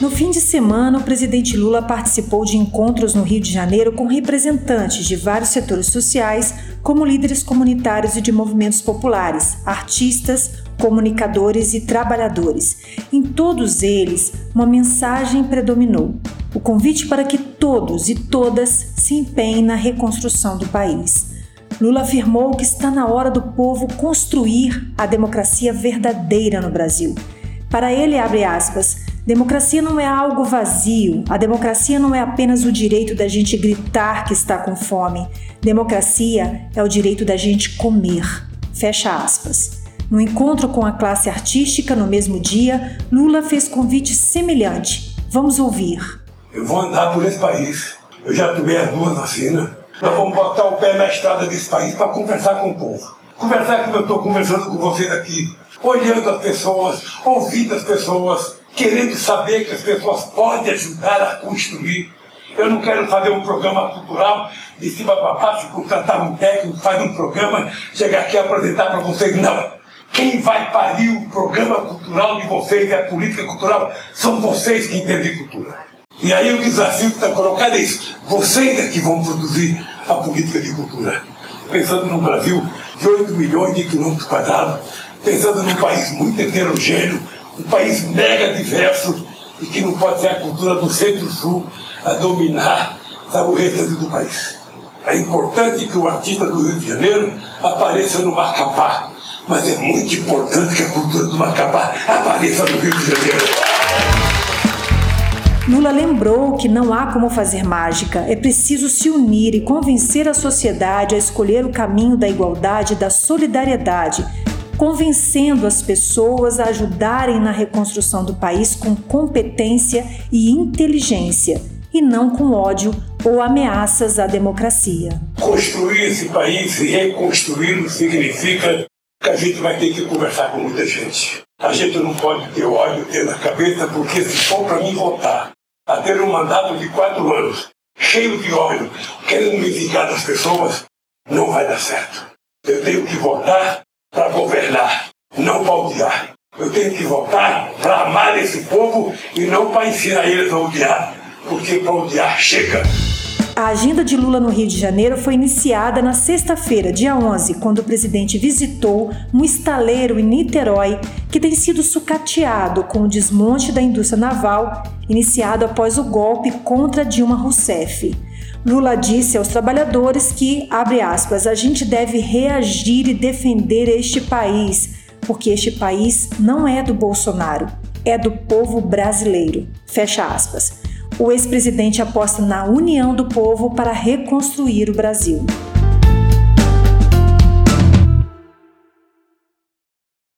No fim de semana, o presidente Lula participou de encontros no Rio de Janeiro com representantes de vários setores sociais, como líderes comunitários e de movimentos populares, artistas, comunicadores e trabalhadores. Em todos eles, uma mensagem predominou: o convite para que todos e todas se empenhem na reconstrução do país. Lula afirmou que está na hora do povo construir a democracia verdadeira no Brasil. Para ele, abre aspas, democracia não é algo vazio, a democracia não é apenas o direito da gente gritar que está com fome. Democracia é o direito da gente comer. Fecha aspas. No encontro com a classe artística no mesmo dia, Lula fez convite semelhante. Vamos ouvir. Eu vou andar por esse país. Eu já tomei as duas vacinas nós vamos botar o pé na estrada desse país para conversar com o povo. Conversar como eu estou conversando com vocês aqui, olhando as pessoas, ouvindo as pessoas, querendo saber que as pessoas podem ajudar a construir. Eu não quero fazer um programa cultural de cima para baixo, contratar um técnico, faz um programa, chegar aqui e apresentar para vocês. Não. Quem vai parir o programa cultural de vocês e a política cultural são vocês que entendem cultura. E aí o desafio que está colocado é isso. Vocês é que vão produzir a política de cultura. Pensando num Brasil de 8 milhões de quilômetros quadrados, pensando num país muito heterogêneo, um país mega diverso e que não pode ser a cultura do centro-sul a dominar sabe, o restante do país. É importante que o artista do Rio de Janeiro apareça no Macapá, mas é muito importante que a cultura do Macapá apareça no Rio de Janeiro. Lula lembrou que não há como fazer mágica, é preciso se unir e convencer a sociedade a escolher o caminho da igualdade e da solidariedade, convencendo as pessoas a ajudarem na reconstrução do país com competência e inteligência, e não com ódio ou ameaças à democracia. Construir esse país e reconstruí-lo significa que a gente vai ter que conversar com muita gente. A gente não pode ter ódio ter na cabeça, porque se for para mim votar a ter um mandato de quatro anos, cheio de ódio, querendo me vingar das pessoas, não vai dar certo. Eu tenho que votar para governar, não para odiar. Eu tenho que votar para amar esse povo e não para ensinar eles a odiar, porque para odiar chega. A agenda de Lula no Rio de Janeiro foi iniciada na sexta-feira, dia 11, quando o presidente visitou um estaleiro em Niterói que tem sido sucateado com o desmonte da indústria naval iniciado após o golpe contra Dilma Rousseff. Lula disse aos trabalhadores que, abre aspas, a gente deve reagir e defender este país, porque este país não é do Bolsonaro, é do povo brasileiro. Fecha aspas o ex-presidente aposta na união do povo para reconstruir o Brasil.